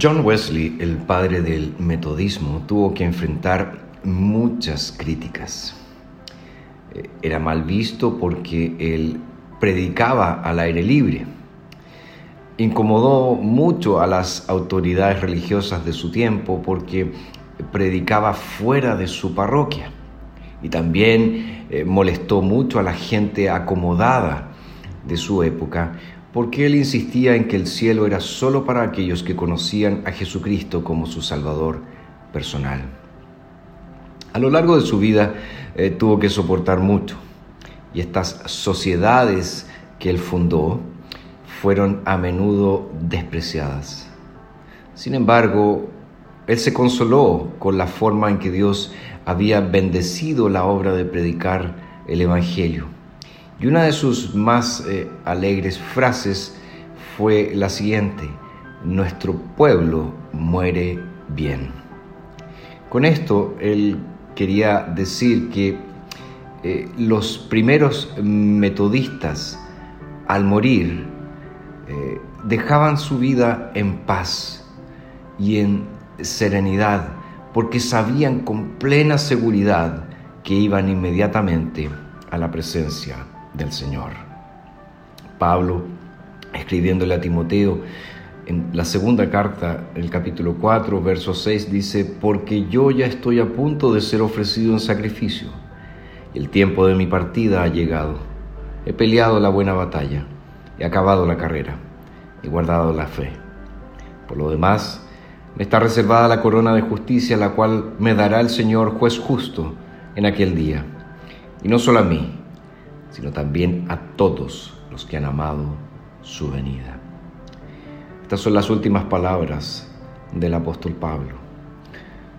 John Wesley, el padre del metodismo, tuvo que enfrentar muchas críticas. Eh, era mal visto porque él predicaba al aire libre. Incomodó mucho a las autoridades religiosas de su tiempo porque predicaba fuera de su parroquia. Y también eh, molestó mucho a la gente acomodada de su época porque él insistía en que el cielo era solo para aquellos que conocían a Jesucristo como su Salvador personal. A lo largo de su vida eh, tuvo que soportar mucho y estas sociedades que él fundó fueron a menudo despreciadas. Sin embargo, él se consoló con la forma en que Dios había bendecido la obra de predicar el Evangelio y una de sus más eh, alegres frases fue la siguiente, nuestro pueblo muere bien. Con esto él quería decir que eh, los primeros metodistas al morir eh, dejaban su vida en paz y en serenidad porque sabían con plena seguridad que iban inmediatamente a la presencia del Señor. Pablo, escribiéndole a Timoteo, en la segunda carta, el capítulo 4, verso 6, dice, porque yo ya estoy a punto de ser ofrecido en sacrificio, el tiempo de mi partida ha llegado. He peleado la buena batalla, he acabado la carrera, he guardado la fe. Por lo demás, me está reservada la corona de justicia, la cual me dará el Señor juez justo en aquel día. Y no solo a mí, sino también a todos los que han amado su venida. Estas son las últimas palabras del apóstol Pablo.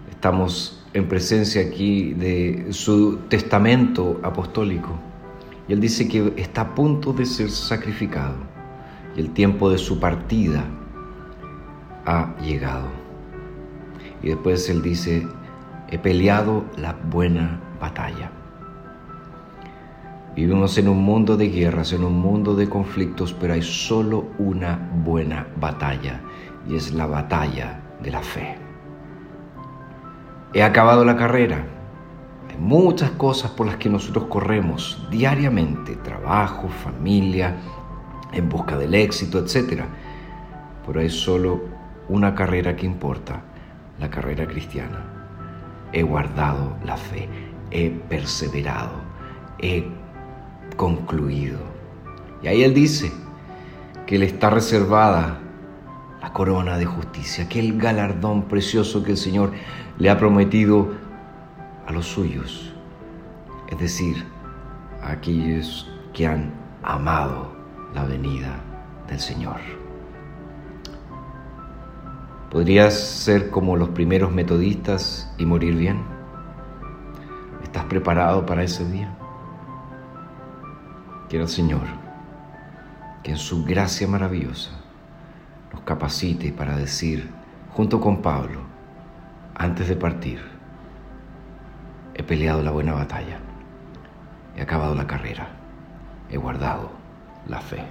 Estamos en presencia aquí de su testamento apostólico y él dice que está a punto de ser sacrificado y el tiempo de su partida ha llegado. Y después él dice, he peleado la buena batalla. Vivimos en un mundo de guerras, en un mundo de conflictos, pero hay solo una buena batalla y es la batalla de la fe. He acabado la carrera. Hay muchas cosas por las que nosotros corremos diariamente, trabajo, familia, en busca del éxito, etc. Pero hay solo una carrera que importa, la carrera cristiana. He guardado la fe, he perseverado, he concluido. Y ahí él dice que le está reservada la corona de justicia, aquel galardón precioso que el Señor le ha prometido a los suyos, es decir, a aquellos que han amado la venida del Señor. ¿Podrías ser como los primeros metodistas y morir bien? ¿Estás preparado para ese día? Quiero Señor que en su gracia maravillosa nos capacite para decir, junto con Pablo, antes de partir, he peleado la buena batalla, he acabado la carrera, he guardado la fe.